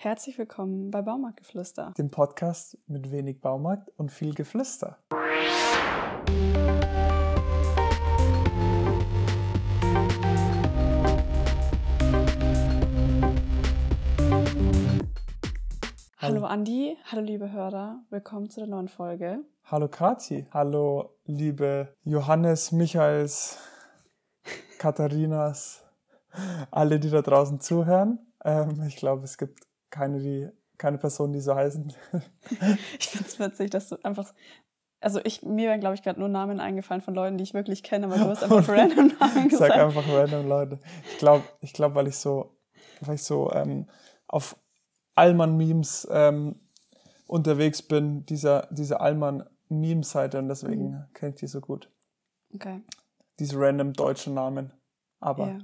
Herzlich willkommen bei Baumarktgeflüster. Dem Podcast mit wenig Baumarkt und viel Geflüster. Hallo Andi, hallo liebe Hörer, willkommen zu der neuen Folge. Hallo Kati, hallo liebe Johannes, Michaels, Katharinas, alle, die da draußen zuhören. Ähm, ich glaube, es gibt keine, die, keine Person, die so heißen. ich finde es witzig, dass du einfach. Also ich, mir wären, glaube ich, gerade nur Namen eingefallen von Leuten, die ich wirklich kenne, aber du hast einfach random Namen gesagt. Sag einfach random Leute. Ich glaube, ich glaub, weil ich so, weil ich so ähm, auf Allmann-Memes ähm, unterwegs bin, dieser, diese Allmann-Meme-Seite und deswegen mhm. kenne ich die so gut. Okay. Diese random deutschen Namen. Aber ja.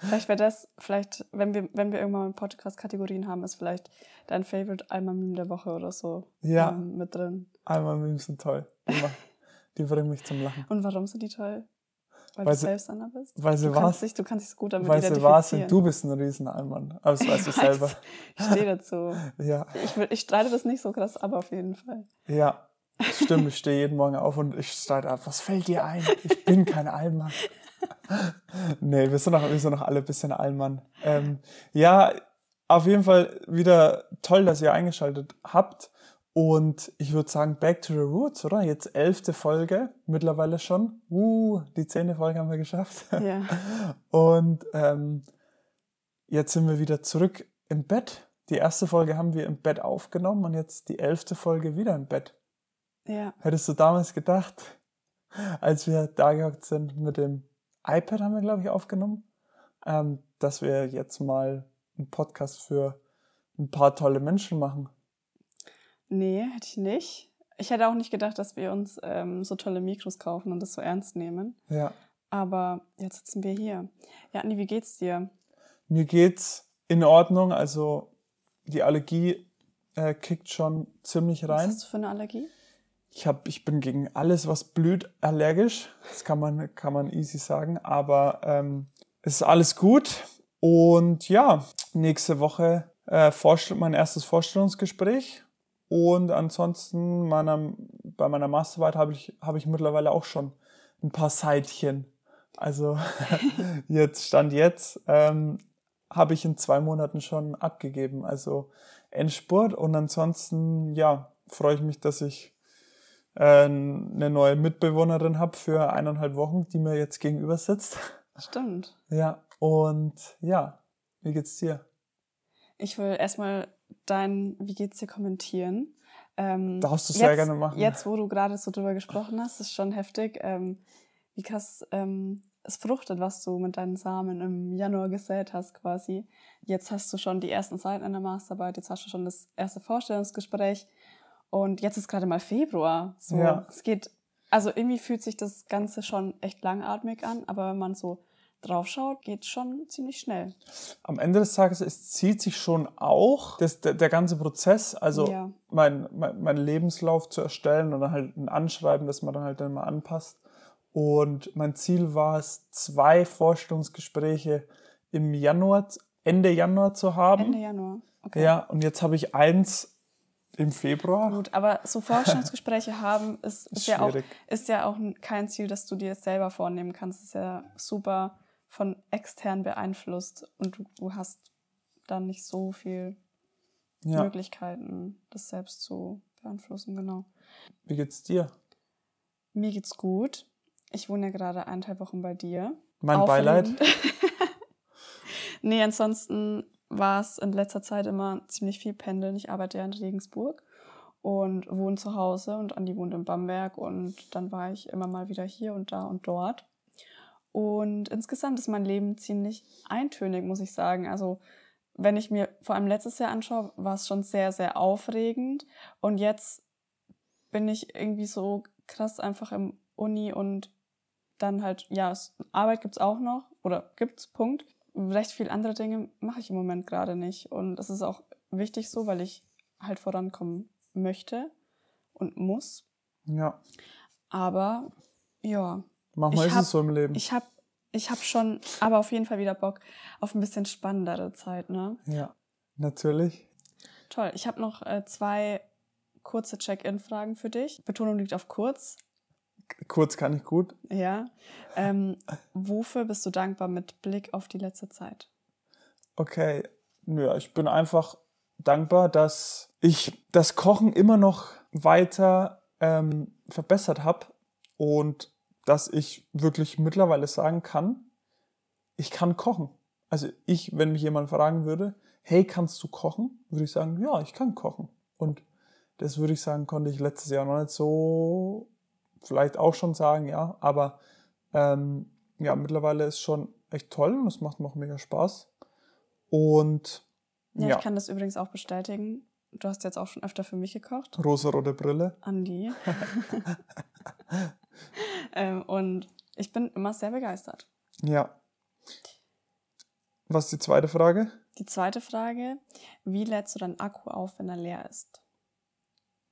Vielleicht wäre das, vielleicht, wenn wir, wenn wir irgendwann mal Podcast-Kategorien haben, ist vielleicht dein Favorite Alma-Meme der Woche oder so ja. ähm, mit drin. Alma-Memes sind toll. Die, die bringen mich zum Lachen. Und warum sind die toll? Weil, weil du selbst einer bist? Weil sie du, kannst dich, du kannst dich so gut damit weil sie wahr sind, du bist ein Riesenalmann. Aber das weißt du selber. Ich stehe dazu. ja. Ich, ich streite das nicht so krass, aber auf jeden Fall. Ja, stimmt. Ich stehe jeden Morgen auf und ich streite ab. Was fällt dir ein? Ich bin kein Allmann nee, wir sind, noch, wir sind noch alle ein bisschen Allmann. Ähm, ja, auf jeden Fall wieder toll, dass ihr eingeschaltet habt. Und ich würde sagen, back to the roots, oder? Jetzt elfte Folge mittlerweile schon. Uh, die zehnte Folge haben wir geschafft. Ja. Und ähm, jetzt sind wir wieder zurück im Bett. Die erste Folge haben wir im Bett aufgenommen und jetzt die elfte Folge wieder im Bett. Ja. Hättest du damals gedacht, als wir da gehockt sind mit dem iPad haben wir, glaube ich, aufgenommen, ähm, dass wir jetzt mal einen Podcast für ein paar tolle Menschen machen. Nee, hätte ich nicht. Ich hätte auch nicht gedacht, dass wir uns ähm, so tolle Mikros kaufen und das so ernst nehmen. Ja. Aber jetzt sitzen wir hier. Ja, Andi, wie geht's dir? Mir geht's in Ordnung. Also die Allergie äh, kickt schon ziemlich rein. Was hast du für eine Allergie? Ich, hab, ich bin gegen alles, was blüht, allergisch. Das kann man, kann man easy sagen. Aber ähm, es ist alles gut. Und ja, nächste Woche äh, mein erstes Vorstellungsgespräch. Und ansonsten meiner, bei meiner Masterarbeit habe ich, hab ich mittlerweile auch schon ein paar Seitchen. Also jetzt stand jetzt, ähm, habe ich in zwei Monaten schon abgegeben. Also Endspurt. Und ansonsten, ja, freue ich mich, dass ich eine neue Mitbewohnerin habe für eineinhalb Wochen, die mir jetzt gegenüber sitzt. Stimmt. Ja, und ja, wie geht's dir? Ich will erstmal dein Wie geht's dir kommentieren. Ähm, Darfst du sehr gerne machen. Jetzt, wo du gerade so drüber gesprochen hast, ist schon heftig, ähm, wie krass ähm, es fruchtet, was du mit deinen Samen im Januar gesät hast quasi. Jetzt hast du schon die ersten Seiten in der Masterarbeit, jetzt hast du schon das erste Vorstellungsgespräch und jetzt ist gerade mal Februar. So, ja. es geht, also irgendwie fühlt sich das Ganze schon echt langatmig an, aber wenn man so draufschaut, geht schon ziemlich schnell. Am Ende des Tages, es zieht sich schon auch das, der, der ganze Prozess, also ja. mein, mein, mein Lebenslauf zu erstellen oder halt ein Anschreiben, das man dann halt dann mal anpasst. Und mein Ziel war es, zwei Vorstellungsgespräche im Januar, Ende Januar zu haben. Ende Januar, okay. Ja, und jetzt habe ich eins im Februar? Gut, aber so Forschungsgespräche haben ist, ist, ja auch, ist ja auch kein Ziel, das du dir selber vornehmen kannst. ist ja super von extern beeinflusst und du, du hast dann nicht so viel ja. Möglichkeiten, das selbst zu beeinflussen, genau. Wie geht's dir? Mir geht's gut. Ich wohne ja gerade eineinhalb Wochen bei dir. Mein Beileid. nee, ansonsten war es in letzter Zeit immer ziemlich viel pendeln. Ich arbeite ja in Regensburg und wohne zu Hause und Andi wohnt in Bamberg und dann war ich immer mal wieder hier und da und dort. Und insgesamt ist mein Leben ziemlich eintönig, muss ich sagen. Also wenn ich mir vor allem letztes Jahr anschaue, war es schon sehr, sehr aufregend. Und jetzt bin ich irgendwie so krass einfach im Uni und dann halt, ja, Arbeit gibt's auch noch oder gibt's, Punkt recht viel andere Dinge mache ich im Moment gerade nicht. Und das ist auch wichtig so, weil ich halt vorankommen möchte und muss. Ja. Aber ja. Manchmal ist hab, es so im Leben. Ich habe ich hab schon, aber auf jeden Fall wieder Bock auf ein bisschen spannendere Zeit, ne? Ja. Natürlich. Toll. Ich habe noch äh, zwei kurze Check-in-Fragen für dich. Betonung liegt auf kurz. Kurz kann ich gut. Ja. Ähm, wofür bist du dankbar mit Blick auf die letzte Zeit? Okay. Ja, ich bin einfach dankbar, dass ich das Kochen immer noch weiter ähm, verbessert habe und dass ich wirklich mittlerweile sagen kann, ich kann kochen. Also ich, wenn mich jemand fragen würde, hey, kannst du kochen? Würde ich sagen, ja, ich kann kochen. Und das würde ich sagen, konnte ich letztes Jahr noch nicht so, vielleicht auch schon sagen, ja, aber ähm, ja, mittlerweile ist schon echt toll und es macht auch mega Spaß. Und ja, ja, ich kann das übrigens auch bestätigen. Du hast jetzt auch schon öfter für mich gekocht. Rosa-rote Brille. Andi. ähm, und ich bin immer sehr begeistert. Ja. Was ist die zweite Frage? Die zweite Frage, wie lädst du deinen Akku auf, wenn er leer ist?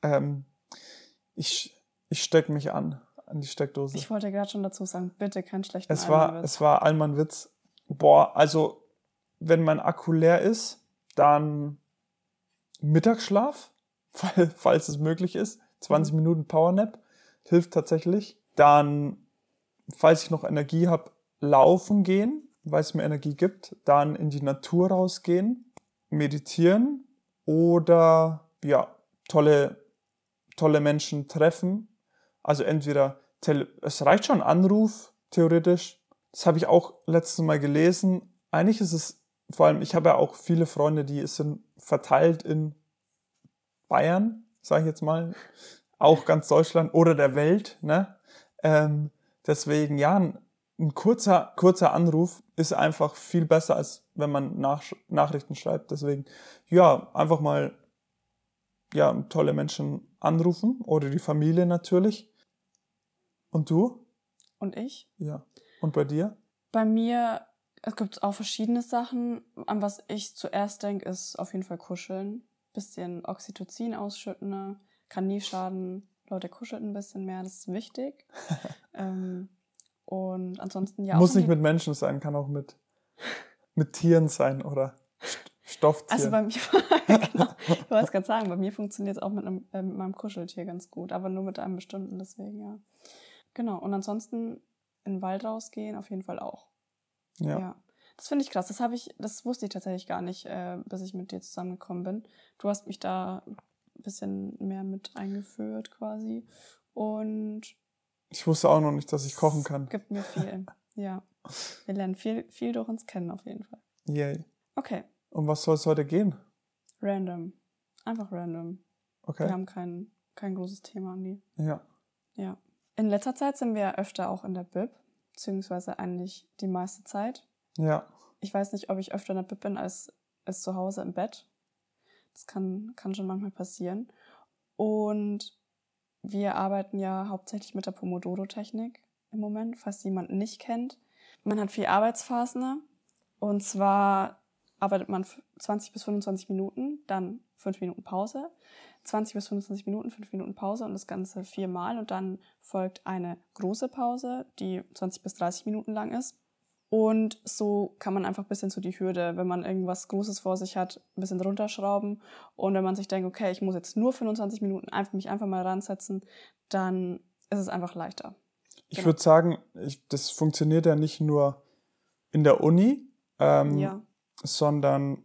Ähm, ich ich stecke mich an, an die Steckdose. Ich wollte gerade schon dazu sagen, bitte kein schlechten es war, Es war Allmann-Witz. Boah, also wenn mein Akku leer ist, dann Mittagsschlaf, falls es möglich ist. 20 mhm. Minuten Powernap hilft tatsächlich. Dann, falls ich noch Energie habe, laufen gehen, weil es mir Energie gibt. Dann in die Natur rausgehen, meditieren oder ja, tolle, tolle Menschen treffen. Also entweder, es reicht schon Anruf, theoretisch. Das habe ich auch letztes Mal gelesen. Eigentlich ist es vor allem, ich habe ja auch viele Freunde, die sind verteilt in Bayern, sage ich jetzt mal, auch ganz Deutschland oder der Welt. Ne? Ähm, deswegen, ja, ein, ein, kurzer, kurzer Anruf ist einfach viel besser, als wenn man Nach Nachrichten schreibt. Deswegen, ja, einfach mal ja, tolle Menschen anrufen oder die Familie natürlich. Und du? Und ich? Ja. Und bei dir? Bei mir es gibt auch verschiedene Sachen. An was ich zuerst denke, ist auf jeden Fall kuscheln. Bisschen Oxytocin ausschütten, ne? kann nie schaden. Leute kuscheln ein bisschen mehr, das ist wichtig. ähm, und ansonsten ja. Muss nicht mit Menschen sein, kann auch mit, mit Tieren sein oder Stofftieren. Also bei mir, genau, ich wollte es gerade sagen, bei mir funktioniert es auch mit, einem, äh, mit meinem Kuscheltier ganz gut, aber nur mit einem bestimmten, deswegen ja. Genau, und ansonsten in den Wald rausgehen auf jeden Fall auch. Ja. ja. Das finde ich krass. Das habe ich, das wusste ich tatsächlich gar nicht, äh, bis ich mit dir zusammengekommen bin. Du hast mich da ein bisschen mehr mit eingeführt quasi. Und ich wusste auch noch nicht, dass ich kochen kann. Gibt mir viel. ja. Wir lernen viel, viel durch uns kennen auf jeden Fall. Yay. Okay. Um was soll es heute gehen? Random. Einfach random. Okay. Wir haben kein, kein großes Thema, Andi. Ja. Ja. In letzter Zeit sind wir öfter auch in der Bib beziehungsweise eigentlich die meiste Zeit. Ja. Ich weiß nicht, ob ich öfter in der Bib bin als, als zu Hause im Bett. Das kann, kann schon manchmal passieren. Und wir arbeiten ja hauptsächlich mit der Pomodoro-Technik im Moment, falls jemand nicht kennt. Man hat vier Arbeitsphasen. Und zwar arbeitet man 20 bis 25 Minuten, dann 5 Minuten Pause, 20 bis 25 Minuten, 5 Minuten Pause und das Ganze viermal und dann folgt eine große Pause, die 20 bis 30 Minuten lang ist. Und so kann man einfach ein bisschen so die Hürde, wenn man irgendwas Großes vor sich hat, ein bisschen runterschrauben. Und wenn man sich denkt, okay, ich muss jetzt nur 25 Minuten einfach, mich einfach mal ransetzen, dann ist es einfach leichter. Ich genau. würde sagen, ich, das funktioniert ja nicht nur in der Uni, ähm, ja. Sondern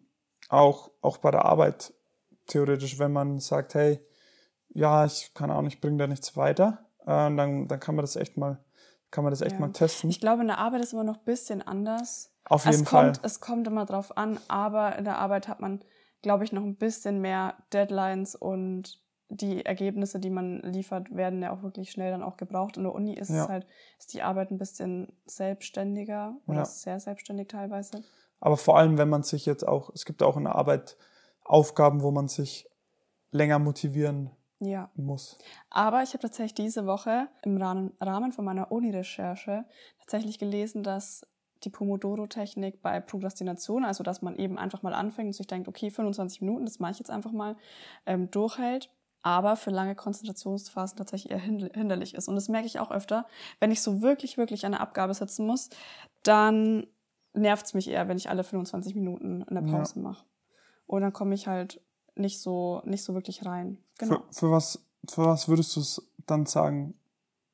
auch, auch bei der Arbeit theoretisch, wenn man sagt, hey, ja, ich kann auch nicht, bringe da nichts weiter, äh, dann, dann kann man das echt mal, kann man das echt ja. mal testen. Ich glaube, in der Arbeit ist immer noch ein bisschen anders. Auf jeden es Fall. es kommt immer drauf an, aber in der Arbeit hat man, glaube ich, noch ein bisschen mehr Deadlines und die Ergebnisse, die man liefert, werden ja auch wirklich schnell dann auch gebraucht. In der Uni ist ja. es halt, ist die Arbeit ein bisschen selbstständiger oder ja. sehr selbstständig teilweise. Aber vor allem, wenn man sich jetzt auch, es gibt auch in der Arbeit Aufgaben, wo man sich länger motivieren ja. muss. Aber ich habe tatsächlich diese Woche im Rahmen von meiner Uni-Recherche tatsächlich gelesen, dass die Pomodoro-Technik bei Prokrastination, also dass man eben einfach mal anfängt und sich denkt, okay, 25 Minuten, das mache ich jetzt einfach mal, ähm, durchhält, aber für lange Konzentrationsphasen tatsächlich eher hinderlich ist. Und das merke ich auch öfter. Wenn ich so wirklich, wirklich eine Abgabe setzen muss, dann nervt es mich eher, wenn ich alle 25 Minuten eine Pause ja. mache. Und dann komme ich halt nicht so, nicht so wirklich rein. Genau. Für, für, was, für was würdest du es dann sagen?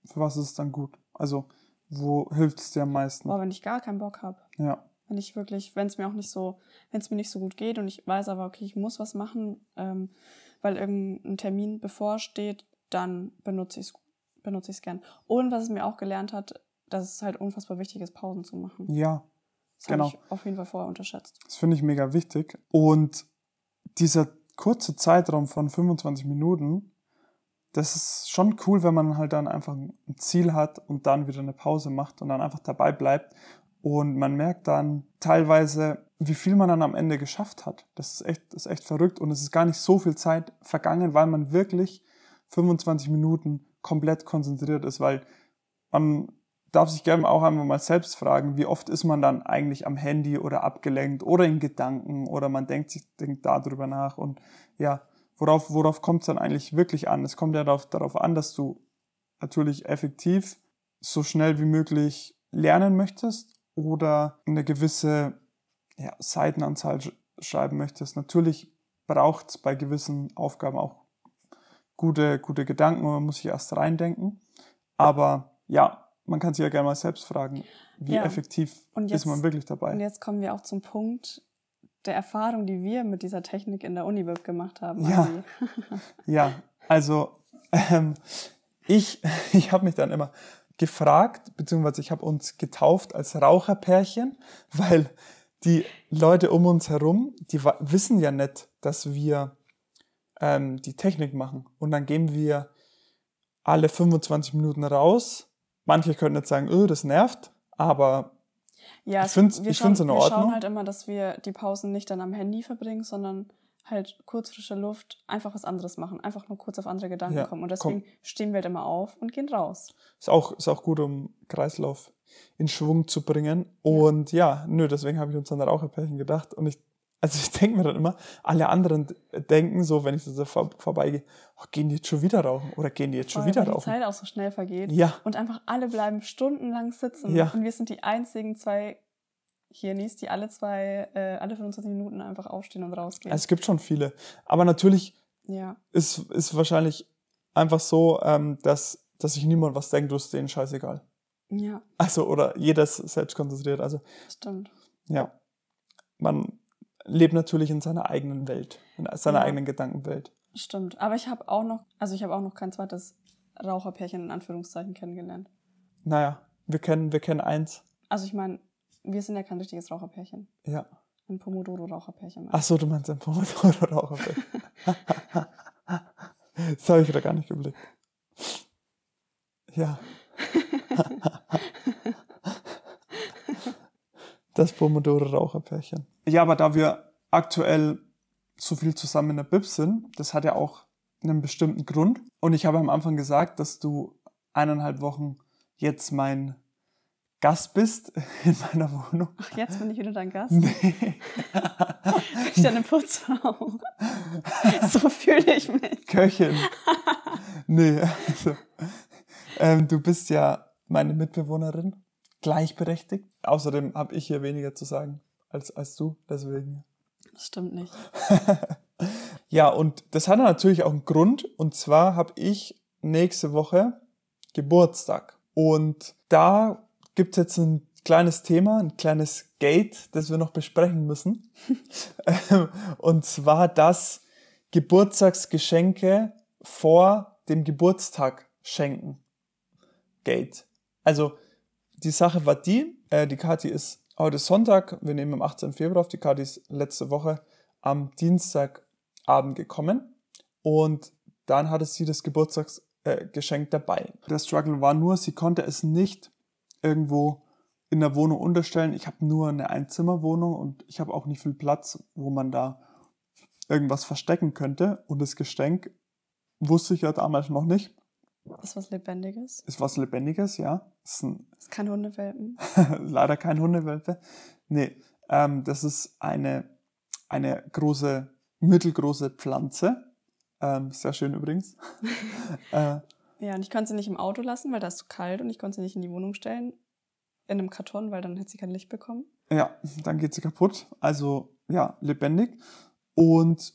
Für was ist es dann gut? Also, wo hilft es dir am meisten? Boah, wenn ich gar keinen Bock habe. Ja. Wenn ich wirklich, wenn es mir auch nicht so, wenn es mir nicht so gut geht und ich weiß aber, okay, ich muss was machen, ähm, weil irgendein Termin bevorsteht, dann benutze ich es benutze ich es gern. Und was es mir auch gelernt hat, dass es halt unfassbar wichtig ist, Pausen zu machen. Ja. Das genau. habe ich auf jeden Fall vorher unterschätzt. Das finde ich mega wichtig. Und dieser kurze Zeitraum von 25 Minuten, das ist schon cool, wenn man halt dann einfach ein Ziel hat und dann wieder eine Pause macht und dann einfach dabei bleibt. Und man merkt dann teilweise, wie viel man dann am Ende geschafft hat. Das ist echt, das ist echt verrückt und es ist gar nicht so viel Zeit vergangen, weil man wirklich 25 Minuten komplett konzentriert ist, weil man darf sich gerne auch einmal mal selbst fragen, wie oft ist man dann eigentlich am Handy oder abgelenkt oder in Gedanken oder man denkt sich denkt darüber nach und ja, worauf, worauf kommt es dann eigentlich wirklich an? Es kommt ja darauf, darauf an, dass du natürlich effektiv so schnell wie möglich lernen möchtest oder eine gewisse ja, Seitenanzahl schreiben möchtest. Natürlich braucht es bei gewissen Aufgaben auch gute, gute Gedanken und man muss sich erst reindenken. Aber ja, man kann sich ja gerne mal selbst fragen, wie ja. effektiv jetzt, ist man wirklich dabei. Und jetzt kommen wir auch zum Punkt der Erfahrung, die wir mit dieser Technik in der Uniweb gemacht haben. Ja, ja also ähm, ich, ich habe mich dann immer gefragt, beziehungsweise ich habe uns getauft als Raucherpärchen, weil die Leute um uns herum, die wissen ja nicht, dass wir ähm, die Technik machen. Und dann gehen wir alle 25 Minuten raus. Manche können jetzt sagen, öh, das nervt, aber ja, ich finde es in Ordnung. Wir schauen halt immer, dass wir die Pausen nicht dann am Handy verbringen, sondern halt kurz frische Luft, einfach was anderes machen, einfach nur kurz auf andere Gedanken ja, kommen. Und deswegen komm. stehen wir halt immer auf und gehen raus. Ist auch, ist auch gut, um Kreislauf in Schwung zu bringen. Und ja, nö, deswegen habe ich uns an der Raucherpärchen gedacht. Und ich also ich denke mir dann immer, alle anderen denken so, wenn ich so vor, vorbeigehe, oh, gehen die jetzt schon wieder rauchen oder gehen die jetzt schon Voll, wieder weil rauchen. die Zeit auch so schnell vergeht. Ja. Und einfach alle bleiben stundenlang sitzen. Ja. Und wir sind die einzigen zwei Hirnis, die alle zwei, äh, alle 25 Minuten einfach aufstehen und rausgehen. Es gibt schon viele. Aber natürlich ja. ist, ist wahrscheinlich einfach so, ähm, dass, dass sich niemand was denkt, du ist denen scheißegal. Ja. Also, oder jeder ist selbst konzentriert. Also, Stimmt. Ja. Man, lebt natürlich in seiner eigenen Welt, in seiner ja. eigenen Gedankenwelt. Stimmt. Aber ich habe auch noch, also ich habe auch noch kein zweites Raucherpärchen in Anführungszeichen kennengelernt. Naja, wir kennen, wir kennen eins. Also ich meine, wir sind ja kein richtiges Raucherpärchen. Ja. Ein Pomodoro-Raucherpärchen. Ach so, du meinst ein Pomodoro-Raucherpärchen. das habe ich da gar nicht geblickt. Ja. Das Pomodoro-Raucherpärchen. Ja, aber da wir aktuell so viel zusammen in der Bib sind, das hat ja auch einen bestimmten Grund. Und ich habe am Anfang gesagt, dass du eineinhalb Wochen jetzt mein Gast bist in meiner Wohnung. Ach, jetzt bin ich wieder dein Gast? Nee. ich deine Putzfrau. so fühle ich mich. Köchin. Nee, also, ähm, du bist ja meine Mitbewohnerin gleichberechtigt. Außerdem habe ich hier weniger zu sagen als, als du, deswegen. Das stimmt nicht. ja, und das hat natürlich auch einen Grund. Und zwar habe ich nächste Woche Geburtstag. Und da gibt es jetzt ein kleines Thema, ein kleines Gate, das wir noch besprechen müssen. und zwar das Geburtstagsgeschenke vor dem Geburtstag schenken. Gate. Also die Sache war die, äh, die Kathi ist heute Sonntag, wir nehmen am 18. Februar auf, die Kathi ist letzte Woche am Dienstagabend gekommen und dann hatte sie das Geburtstagsgeschenk äh, dabei. Der Struggle war nur, sie konnte es nicht irgendwo in der Wohnung unterstellen. Ich habe nur eine Einzimmerwohnung und ich habe auch nicht viel Platz, wo man da irgendwas verstecken könnte. Und das Geschenk wusste ich ja damals noch nicht. Ist was Lebendiges? Ist was Lebendiges, ja. Ist, ein, ist kein Hundewelpen? Leider kein Hundewelpe. Nee, ähm, das ist eine, eine große, mittelgroße Pflanze. Ähm, sehr schön übrigens. äh, ja, und ich konnte sie nicht im Auto lassen, weil da ist zu kalt und ich konnte sie nicht in die Wohnung stellen. In einem Karton, weil dann hätte sie kein Licht bekommen. Ja, dann geht sie kaputt. Also, ja, lebendig. Und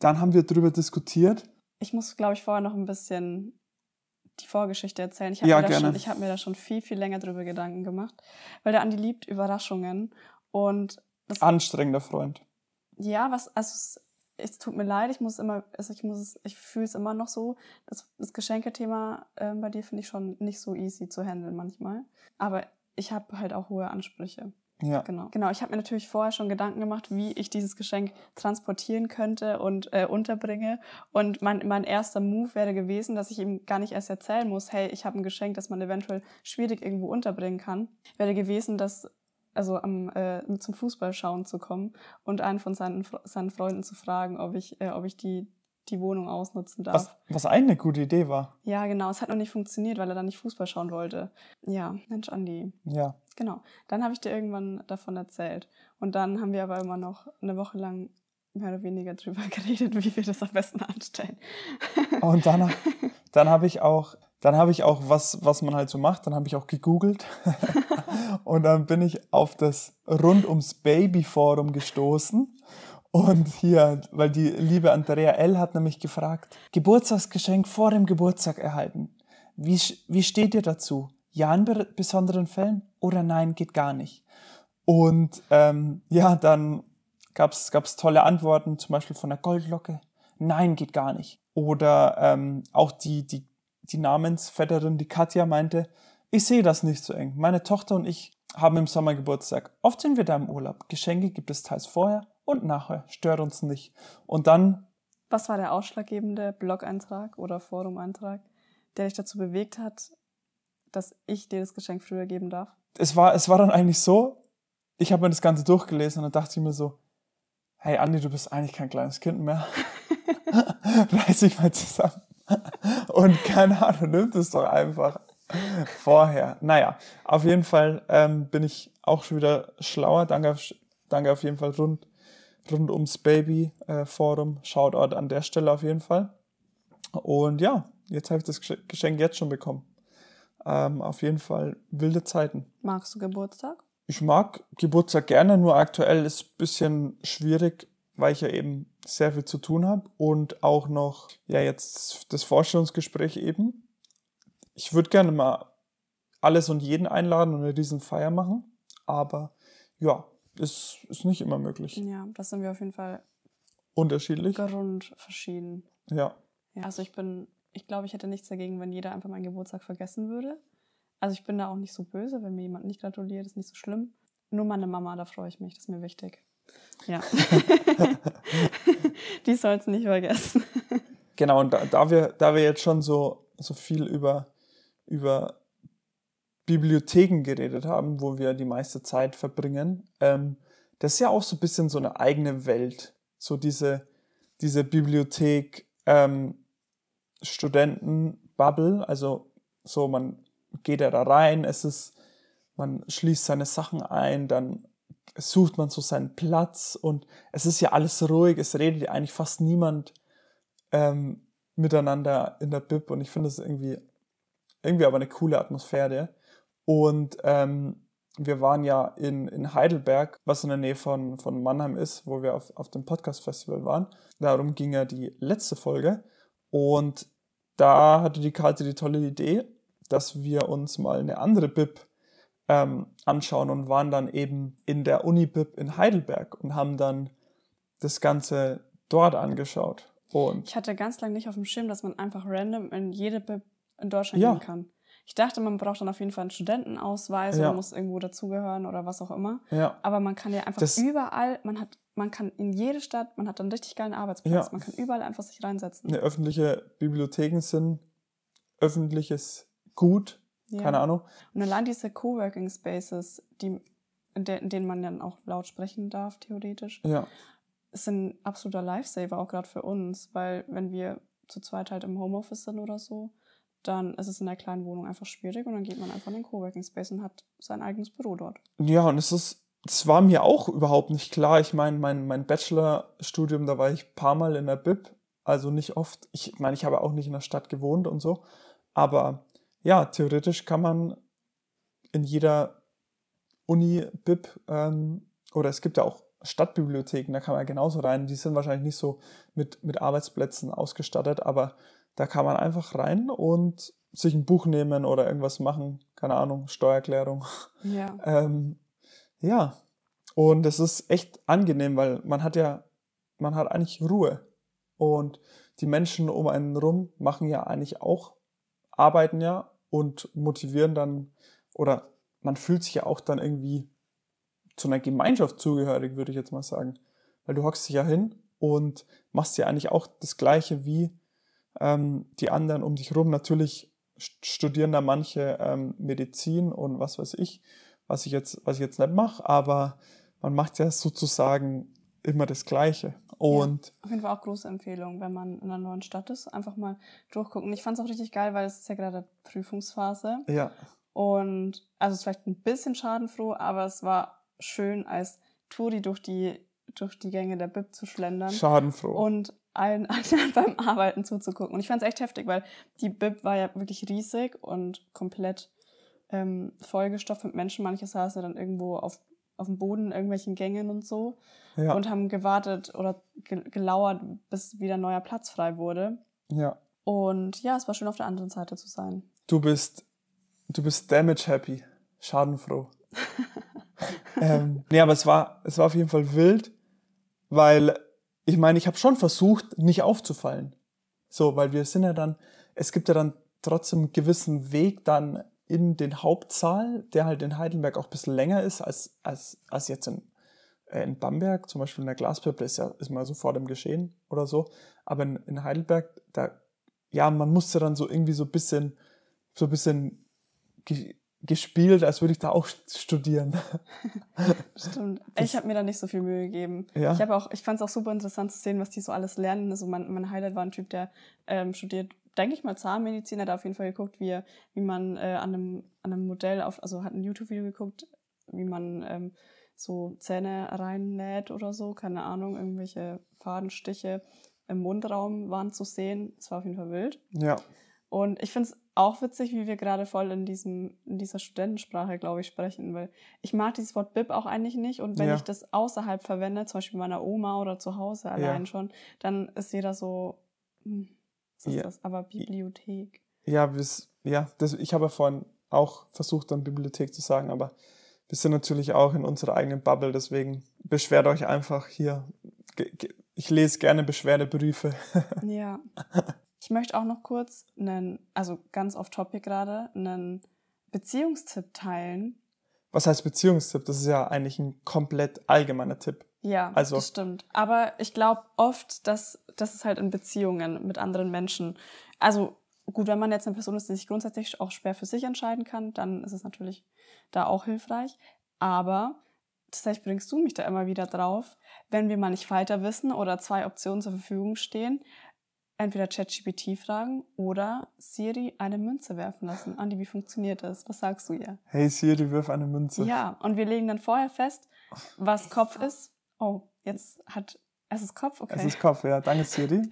dann haben wir darüber diskutiert. Ich muss, glaube ich, vorher noch ein bisschen die Vorgeschichte erzählen. Ich habe Ja, mir, da gerne. schon- ich hab mir da schon viel, viel länger drüber Gedanken gemacht, weil der Andi liebt Überraschungen. Und das, Anstrengender Freund. ja, was, also es, tut mir leid, ich muss immer, also ich muss es, ich fühle es immer noch so. Das, das Geschenkethema ähm, bei dir finde ich schon nicht so easy zu handeln manchmal. Aber ich habe halt auch hohe Ansprüche. Ja. Genau. Genau, ich habe mir natürlich vorher schon Gedanken gemacht, wie ich dieses Geschenk transportieren könnte und äh, unterbringe. Und mein, mein erster Move wäre gewesen, dass ich ihm gar nicht erst erzählen muss, hey, ich habe ein Geschenk, das man eventuell schwierig irgendwo unterbringen kann. Wäre gewesen, dass also am, äh, zum Fußballschauen zu kommen und einen von seinen, seinen Freunden zu fragen, ob ich, äh, ob ich die, die Wohnung ausnutzen darf. Was, was eine gute Idee war. Ja, genau. Es hat noch nicht funktioniert, weil er dann nicht Fußball schauen wollte. Ja, Mensch, Andi. Ja. Genau. Dann habe ich dir irgendwann davon erzählt. Und dann haben wir aber immer noch eine Woche lang mehr oder weniger drüber geredet, wie wir das am besten anstellen. Und dann, dann habe ich auch, dann habe ich auch was, was man halt so macht, dann habe ich auch gegoogelt. Und dann bin ich auf das Rund ums Baby Forum gestoßen. Und hier, weil die liebe Andrea L. hat nämlich gefragt, Geburtstagsgeschenk vor dem Geburtstag erhalten. Wie, wie steht ihr dazu? Ja in be- besonderen Fällen oder nein, geht gar nicht? Und ähm, ja, dann gab's gab's tolle Antworten, zum Beispiel von der Goldlocke. Nein, geht gar nicht. Oder ähm, auch die, die, die Namensvetterin, die Katja, meinte, ich sehe das nicht so eng. Meine Tochter und ich haben im Sommer Geburtstag. Oft sind wir da im Urlaub. Geschenke gibt es teils vorher und nachher. Stört uns nicht. Und dann, Was war der ausschlaggebende Blog-Eintrag oder Forum-Eintrag, der dich dazu bewegt hat, dass ich dir das Geschenk früher geben darf? es war, es war dann eigentlich so, ich habe mir das Ganze durchgelesen und dann dachte ich mir so, hey Andi, du bist eigentlich kein kleines Kind mehr. Reiß dich mal zusammen. Und keine Ahnung, nimm das doch einfach vorher. Naja, auf jeden Fall ähm, bin ich auch schon wieder schlauer. Danke auf, danke auf jeden Fall rund, rund ums Baby äh, Forum. Shoutout an der Stelle auf jeden Fall. Und ja, jetzt habe ich das Gesch- Geschenk jetzt schon bekommen. Ähm, auf jeden Fall wilde Zeiten. Magst du Geburtstag? Ich mag Geburtstag gerne, nur aktuell ist ein bisschen schwierig, weil ich ja eben sehr viel zu tun habe und auch noch, ja, jetzt das Vorstellungsgespräch eben. Ich würde gerne mal alles und jeden einladen und eine riesen Feier machen, aber ja, ist, ist nicht immer möglich. Ja, das sind wir auf jeden Fall Unterschiedlich, grundverschieden. ja. Ja, also ich bin, ich glaube, ich hätte nichts dagegen, wenn jeder einfach meinen Geburtstag vergessen würde. Also ich bin da auch nicht so böse, wenn mir jemand nicht gratuliert, ist nicht so schlimm. Nur meine Mama, da freue ich mich, das ist mir wichtig. Ja. Die soll es nicht vergessen. Genau, und da, da, wir, da wir jetzt schon so, so viel über, über Bibliotheken geredet haben, wo wir die meiste Zeit verbringen, ähm, das ist ja auch so ein bisschen so eine eigene Welt. So diese, diese Bibliothek ähm, Studentenbubble, also so man geht ja da rein, es ist, man schließt seine Sachen ein, dann sucht man so seinen Platz und es ist ja alles ruhig, es redet ja eigentlich fast niemand ähm, miteinander in der Bib und ich finde es irgendwie, irgendwie aber eine coole Atmosphäre. Und ähm, wir waren ja in, in Heidelberg, was in der Nähe von, von Mannheim ist, wo wir auf, auf dem Podcast-Festival waren. Darum ging ja die letzte Folge. Und da hatte die Karte die tolle Idee, dass wir uns mal eine andere Bib ähm, anschauen und waren dann eben in der Uni-Bib in Heidelberg und haben dann das Ganze dort angeschaut. Und Ich hatte ganz lange nicht auf dem Schirm, dass man einfach random in jede Bib in Deutschland Ja. gehen kann. Ich dachte, man braucht dann auf jeden Fall einen Studentenausweis Ja. oder muss irgendwo dazugehören oder was auch immer. ja, Aber man kann ja einfach Das- überall, man hat, man kann in jede Stadt, man hat dann richtig geilen Arbeitsplatz, Ja. man kann überall einfach sich reinsetzen. eine öffentliche Bibliotheken sind öffentliches Gut, keine Ahnung. Und allein diese Coworking Spaces, die, in, der, in denen man dann auch laut sprechen darf, theoretisch, Ja, sind ein absoluter Lifesaver, auch gerade für uns, weil wenn wir zu zweit halt im Homeoffice sind oder so, dann ist es in der kleinen Wohnung einfach schwierig und dann geht man einfach in den Coworking Space und hat sein eigenes Büro dort. ja und es ist, es war mir auch überhaupt nicht klar. Ich meine, mein, mein Bachelorstudium, da war ich ein paar Mal in der Bib, also nicht oft. Ich meine, ich habe auch nicht in der Stadt gewohnt und so. Aber ja, theoretisch kann man in jeder Uni-Bib, ähm, oder es gibt ja auch Stadtbibliotheken, da kann man genauso rein. Die sind wahrscheinlich nicht so mit, mit Arbeitsplätzen ausgestattet, aber da kann man einfach rein und sich ein Buch nehmen oder irgendwas machen. Keine Ahnung, Steuererklärung. Ja. ähm, ja. Und es ist echt angenehm, weil man hat ja, man hat eigentlich Ruhe. Und die Menschen um einen rum machen ja eigentlich auch, arbeiten ja und motivieren dann, oder man fühlt sich ja auch dann irgendwie zu einer Gemeinschaft zugehörig, würde ich jetzt mal sagen. Weil du hockst dich ja hin und machst ja eigentlich auch das Gleiche wie ähm, die anderen um dich rum. Natürlich studieren da manche ähm, Medizin und was weiß ich, was ich jetzt, was ich jetzt nicht mache, aber man macht ja sozusagen immer das Gleiche. Und ja, auf jeden Fall auch große Empfehlung, wenn man in einer neuen Stadt ist, einfach mal durchgucken. Ich fand es auch richtig geil, weil es ist ja gerade Prüfungsphase. Ja. Und also es ist vielleicht ein bisschen schadenfroh, aber es war schön als Touri durch die, durch die Gänge der Bib zu schlendern. Schadenfroh. Und allen anderen beim Arbeiten zuzugucken. Und ich fand es echt heftig, weil die Bib war ja wirklich riesig und komplett ähm, vollgestopft mit Menschen. Manche saßen dann irgendwo auf, auf dem Boden in irgendwelchen Gängen und so ja. und haben gewartet oder gelauert, bis wieder neuer Platz frei wurde. Ja. Und ja, es war schön auf der anderen Seite zu sein. Du bist, du bist damage happy, schadenfroh. ähm, nee, aber es war, es war auf jeden Fall wild, weil ich meine, ich habe schon versucht, nicht aufzufallen. So, weil wir sind ja dann, es gibt ja dann trotzdem einen gewissen Weg dann in den Hauptsaal, der halt in Heidelberg auch ein bisschen länger ist als, als, als jetzt in, äh, in Bamberg. Zum Beispiel in der Glaspippe ist ja ist mal so vor dem Geschehen oder so. Aber in, in Heidelberg, da, ja, man musste dann so irgendwie so ein bisschen, so ein bisschen gespielt, als würde ich da auch studieren. Stimmt. Ich habe mir da nicht so viel Mühe gegeben. Ja. Ich habe auch, ich fand es auch super interessant zu sehen, was die so alles lernen. Also mein, mein Highlight war ein Typ, der ähm, studiert, denke ich mal, Zahnmedizin, hat auf jeden Fall geguckt, wie, wie man äh, an, einem, an einem Modell auf, also hat ein YouTube-Video geguckt, wie man ähm, so Zähne reinnäht oder so, keine Ahnung, irgendwelche Fadenstiche im Mundraum waren zu sehen. Es war auf jeden Fall wild. Ja. Und ich finde es auch witzig, wie wir gerade voll in, diesem, in dieser Studentensprache, glaube ich, sprechen, weil ich mag dieses Wort Bib auch eigentlich nicht und wenn Ja. ich das außerhalb verwende, zum Beispiel meiner Oma oder zu Hause allein Ja. schon, dann ist jeder so, hm, was ist Ja. das? Aber Bibliothek. Ja, wir's, ja das, ich habe ja vorhin auch versucht, dann Bibliothek zu sagen, aber wir sind natürlich auch in unserer eigenen Bubble, deswegen beschwert euch einfach hier. Ich lese gerne Beschwerdebriefe. Ja. Ich möchte auch noch kurz einen, also ganz off topic gerade, einen Beziehungstipp teilen. Was heißt Beziehungstipp? Das ist ja eigentlich ein komplett allgemeiner Tipp. Ja, Also- das stimmt. Aber ich glaube oft, dass das ist halt in Beziehungen mit anderen Menschen. Also gut, wenn man jetzt eine Person ist, die sich grundsätzlich auch schwer für sich entscheiden kann, dann ist es natürlich da auch hilfreich. Aber tatsächlich bringst du mich da immer wieder drauf, wenn wir mal nicht weiter wissen oder zwei Optionen zur Verfügung stehen, entweder ChatGPT fragen oder Siri eine Münze werfen lassen. Andi, wie funktioniert das? Was sagst du ihr? Hey Siri, wirf eine Münze. Ja, und wir legen dann vorher fest, was Kopf ist. Oh, jetzt hat es ist Kopf, okay. Es ist Kopf, ja. Danke, Siri.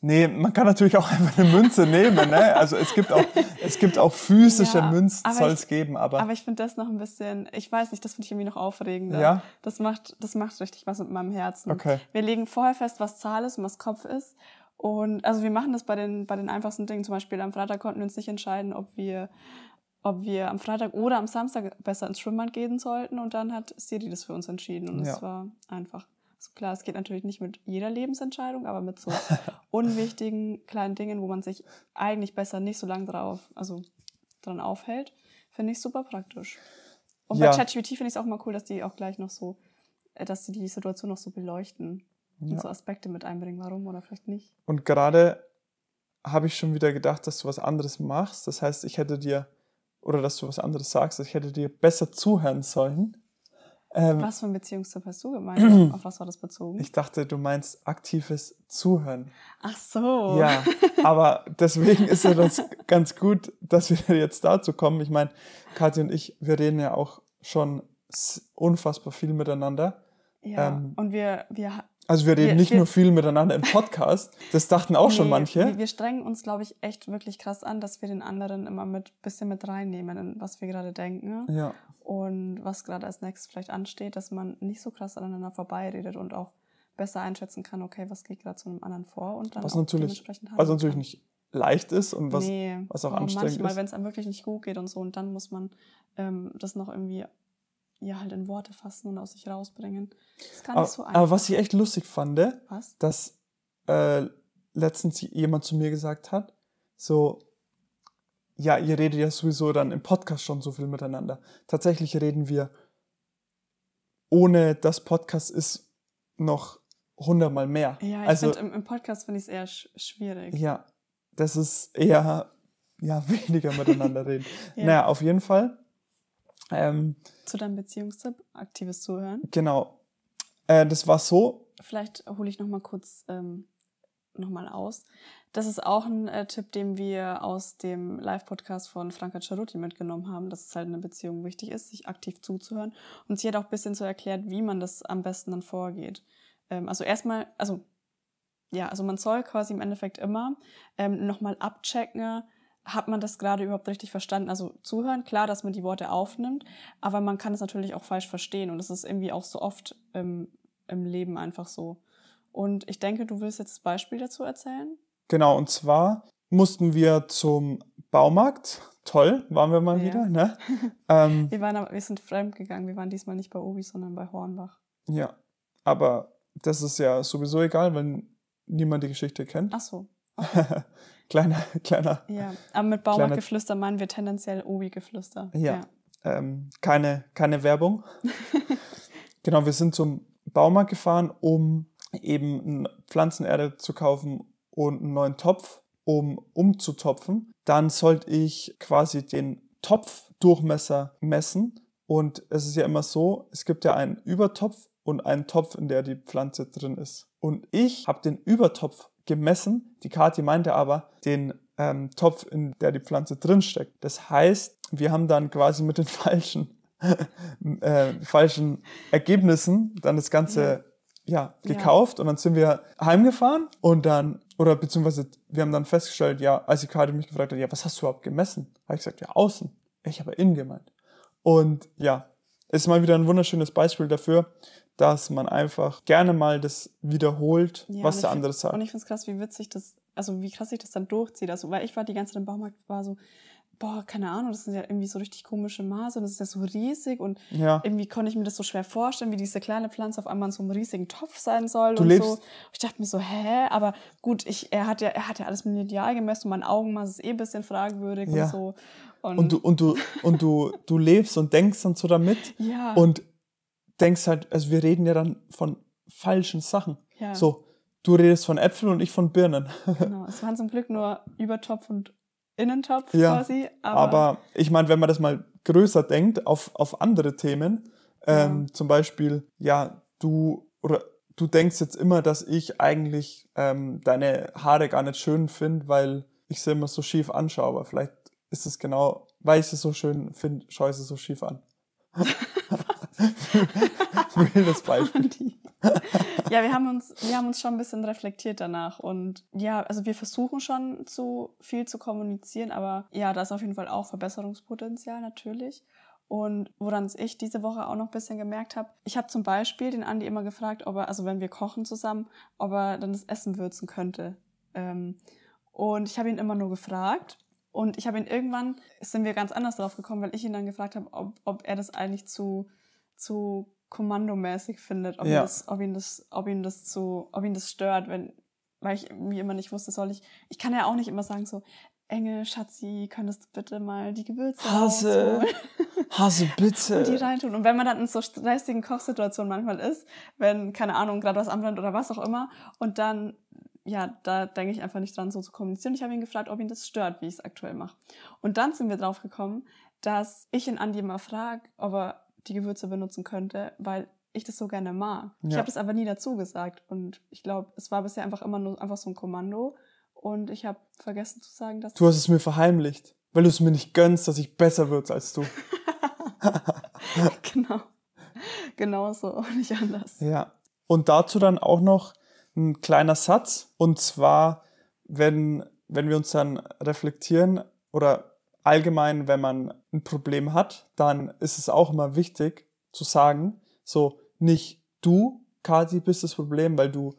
nee, man kann natürlich auch einfach eine Münze nehmen, ne? Also es gibt auch, es gibt auch physische Ja, Münzen, soll es geben, aber, Aber ich finde das noch ein bisschen, ich weiß nicht, das finde ich irgendwie noch aufregender. Ja? Das macht, das macht richtig was mit meinem Herzen. Okay. Wir legen vorher fest, was Zahl ist und was Kopf ist. Und also wir machen das bei den, bei den einfachsten Dingen. Zum Beispiel am Freitag konnten wir uns nicht entscheiden, ob wir, ob wir am Freitag oder am Samstag besser ins Schwimmbad gehen sollten. Und dann hat Siri das für uns entschieden. Und es Ja. war einfach. So klar, es geht natürlich nicht mit jeder Lebensentscheidung, aber mit so unwichtigen kleinen Dingen, wo man sich eigentlich besser nicht so lange drauf, also dran aufhält, finde ich super praktisch. Und Ja. bei ChatGPT finde ich es auch mal cool, dass die auch gleich noch so, äh, dass die die Situation noch so beleuchten Ja. und so Aspekte mit einbringen, warum oder vielleicht nicht. Und gerade habe ich schon wieder gedacht, dass du was anderes machst. Das heißt, ich hätte dir, oder dass du was anderes sagst, ich hätte dir besser zuhören sollen. Ähm, Was für ein Beziehungstipp hast du gemeint? Auf was war das bezogen? ich dachte, du meinst aktives Zuhören. Ach so. Ja, aber deswegen ist ja das ganz gut, dass wir jetzt dazu kommen. Ich meine, Kathi und ich, wir reden ja auch schon unfassbar viel miteinander. Ja, Ähm, und wir, wir, Also wir reden Wir- nicht wir- nur viel miteinander im Podcast. Das dachten auch schon Nee, manche. Wir, wir strengen uns, glaube ich, echt wirklich krass an, dass wir den anderen immer mit bisschen mit reinnehmen, in was wir gerade denken Ja. und was gerade als nächstes vielleicht ansteht, dass man nicht so krass aneinander vorbeiredet und auch besser einschätzen kann, okay, was geht gerade zu einem anderen vor und dann Was natürlich, dementsprechend was natürlich kann. nicht leicht ist und was, nee, was auch anstrengend manchmal, ist. wenn es einem wirklich nicht gut geht und so, und dann muss man ähm, das noch irgendwie ja halt in Worte fassen und aus sich rausbringen. Das ist gar nicht aber, so einfach. aber was ich echt lustig fand, was? dass äh, letztens jemand zu mir gesagt hat, so, ja, ihr redet ja sowieso dann im Podcast schon so viel miteinander. Tatsächlich reden wir, ohne das Podcast ist, noch hundertmal mehr. Ja, ich also, finde, im, im Podcast finde ich es eher sch schwierig. ja, das ist eher, ja, weniger miteinander reden. Ja. Naja, auf jeden Fall. Ähm, Zu deinem Beziehungstipp, aktives Zuhören. genau. Äh, das war so, Vielleicht hole ich noch mal kurz ähm, noch mal aus. Das ist auch ein äh, Tipp, den wir aus dem Live-Podcast von Franka Ceruti mitgenommen haben, dass es halt in einer Beziehung wichtig ist, sich aktiv zuzuhören. Und sie hat auch ein bisschen so erklärt, wie man das am besten dann vorgeht. Ähm, also erstmal, also ja, also man soll quasi im Endeffekt immer ähm, nochmal abchecken, hat man das gerade überhaupt richtig verstanden? Also zuhören, klar, dass man die Worte aufnimmt, aber man kann es natürlich auch falsch verstehen und das ist irgendwie auch so oft ähm, im Leben einfach so. Und ich denke, du willst jetzt das Beispiel dazu erzählen? Genau, und zwar mussten wir zum Baumarkt. Toll, waren wir mal Ja. wieder, ne? ähm, Wir, waren, aber- wir sind fremd gegangen. Wir waren diesmal nicht bei Obi, sondern bei Hornbach. ja, aber das ist ja sowieso egal, wenn niemand die Geschichte kennt. Ach so. kleiner, kleiner, Ja. Aber mit Baumarktgeflüster meinen wir tendenziell Obi-Geflüster. Ja. ähm, keine, keine Werbung. genau, wir sind zum Baumarkt gefahren, um eben Pflanzenerde zu kaufen und einen neuen Topf, um umzutopfen. Dann sollte ich quasi den Topfdurchmesser messen. Und es ist ja immer so, es gibt ja einen Übertopf und einen Topf, in der die Pflanze drin ist. Und ich habe den Übertopf gemessen. Die Kathi meinte aber den ähm, Topf, in der die Pflanze drin steckt. Das heißt, wir haben dann quasi mit den falschen, äh, falschen Ergebnissen dann das Ganze ja. Ja. gekauft und dann sind wir heimgefahren und dann, oder beziehungsweise wir haben dann festgestellt, ja, als die Kathi mich gefragt hat, ja, was hast du überhaupt gemessen? Habe ich gesagt, ja, außen. Ich habe innen gemeint. Und ja, ist mal wieder ein wunderschönes Beispiel dafür, dass man einfach gerne mal das wiederholt, Ja, was der andere find- sagt. Und ich finde es krass, wie witzig das, also wie krass sich das dann durchzieht. Also, weil ich war die ganze Zeit im Baumarkt, war so, boah, keine Ahnung, das sind ja irgendwie so richtig komische Maße und das ist ja so riesig und Ja. irgendwie konnte ich mir das so schwer vorstellen, wie diese kleine Pflanze auf einmal in so einem riesigen Topf sein soll Du und lebst- so. Ich dachte mir so, hä? Aber gut, ich, er hat ja, er hat ja alles mit Ideal gemessen und mein Augenmaß ist eh ein bisschen fragwürdig Ja. und so. Und, Und du, und du, und du, du lebst und denkst dann so damit ja, und denkst halt, also wir reden ja dann von falschen Sachen. ja, So, du redest von Äpfeln und ich von Birnen. genau. Es waren zum Glück nur Übertopf und Innentopf Ja, quasi. Aber, Aber ich meine, wenn man das mal größer denkt, auf, auf andere Themen, ähm, zum Beispiel, ja, du oder du denkst jetzt immer, dass ich eigentlich ähm, deine Haare gar nicht schön finde, weil ich sie immer so schief anschaue. Aber vielleicht ist es genau, weil ich sie so schön finde, schaue ich sie so schief an. Wildes Beispiel. Ja, wir haben uns, wir haben uns schon ein bisschen reflektiert danach und ja, also wir versuchen schon zu viel zu kommunizieren, aber ja, da ist auf jeden Fall auch Verbesserungspotenzial natürlich. Und woran ich diese Woche auch noch ein bisschen gemerkt habe, ich habe zum Beispiel den Andi immer gefragt, ob er, also wenn wir kochen zusammen, ob er dann das Essen würzen könnte. Ähm, und ich habe ihn immer nur gefragt. Und ich habe ihn irgendwann, sind wir ganz anders drauf gekommen, weil ich ihn dann gefragt habe, ob, ob er das eigentlich zu, zu kommandomäßig findet, ob, Ja. ihn das, ob ihn das, ob ihn das zu, ob ihn das stört, wenn, weil ich mir immer nicht wusste, soll ich, ich kann ja auch nicht immer sagen so, Engel, Schatzi, könntest du bitte mal die Gewürze Hase, Hase, und die bitte. reintun. Und wenn man dann in so stressigen Kochsituationen manchmal ist, wenn, keine Ahnung, gerade was anbrennt oder was auch immer, und dann, ja, da denke ich einfach nicht dran, so zu kommunizieren. Ich habe ihn gefragt, ob ihn das stört, wie ich es aktuell mache. Und dann sind wir drauf gekommen, dass ich ihn Andi immer frage, ob er die Gewürze benutzen könnte, weil ich das so gerne mag. Ich Ja. habe das aber nie dazu gesagt. Und ich glaube, es war bisher einfach immer nur einfach so ein Kommando. Und ich habe vergessen zu sagen, dass Du hast es mir verheimlicht, weil du es mir nicht gönnst, dass ich besser wird als du. genau, genau so und nicht anders. Ja. Und dazu dann auch noch ein kleiner Satz. Und zwar, wenn, wenn wir uns dann reflektieren oder allgemein, wenn man ein Problem hat, dann ist es auch immer wichtig zu sagen, so nicht du, Kati, bist das Problem, weil du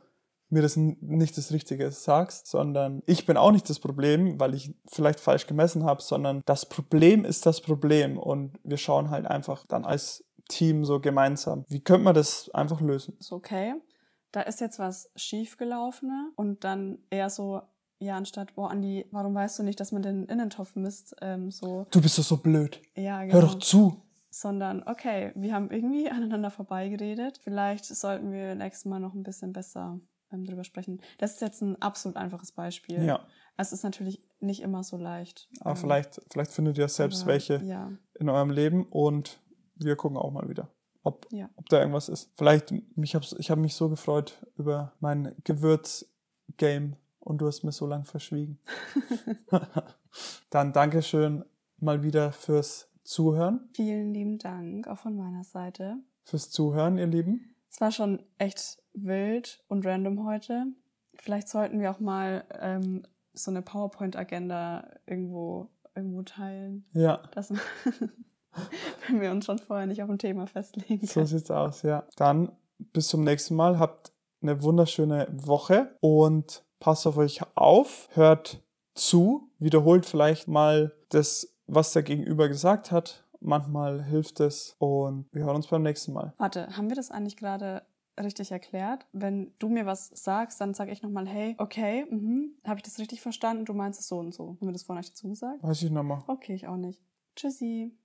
mir das nicht das Richtige sagst, sondern ich bin auch nicht das Problem, weil ich vielleicht falsch gemessen habe, sondern das Problem ist das Problem und wir schauen halt einfach dann als Team so gemeinsam. Wie könnte man das einfach lösen? Ist okay. Da ist jetzt was schiefgelaufen und dann eher so, ja, anstatt, boah, Andi, warum weißt du nicht, dass man den Innentopf misst? Ähm, so. Du bist doch so blöd. Ja, genau. Hör doch zu. Sondern, okay, wir haben irgendwie aneinander vorbeigeredet. Vielleicht sollten wir nächstes Mal noch ein bisschen besser ähm, drüber sprechen. Das ist jetzt ein absolut einfaches Beispiel. Ja. Es ist natürlich nicht immer so leicht. Aber ähm, vielleicht, vielleicht findet ihr selbst aber, welche ja. in eurem Leben und wir gucken auch mal wieder, ob, ja. ob da irgendwas ist. Vielleicht, mich hab's, ich habe mich so gefreut über mein Gewürz-Game und du hast mir so lang verschwiegen. Dann Dankeschön mal wieder fürs Zuhören. Vielen lieben Dank auch von meiner Seite. Fürs Zuhören, ihr Lieben. Es war schon echt wild und random heute. Vielleicht sollten wir auch mal ähm, so eine PowerPoint-Agenda irgendwo, irgendwo teilen. Ja. Das, wenn wir uns schon vorher nicht auf ein Thema festlegen können. So sieht's aus, ja. Dann bis zum nächsten Mal. Habt eine wunderschöne Woche und passt auf euch auf, hört zu, wiederholt vielleicht mal das, was der Gegenüber gesagt hat. Manchmal hilft es und wir hören uns beim nächsten Mal. Warte, haben wir das eigentlich gerade richtig erklärt. Wenn du mir was sagst, dann sage ich nochmal, hey, okay, mhm, habe ich das richtig verstanden? Du meinst es so und so. Haben wir das vorhin euch dazu gesagt? Weiß ich nochmal. Okay, ich auch nicht. Tschüssi.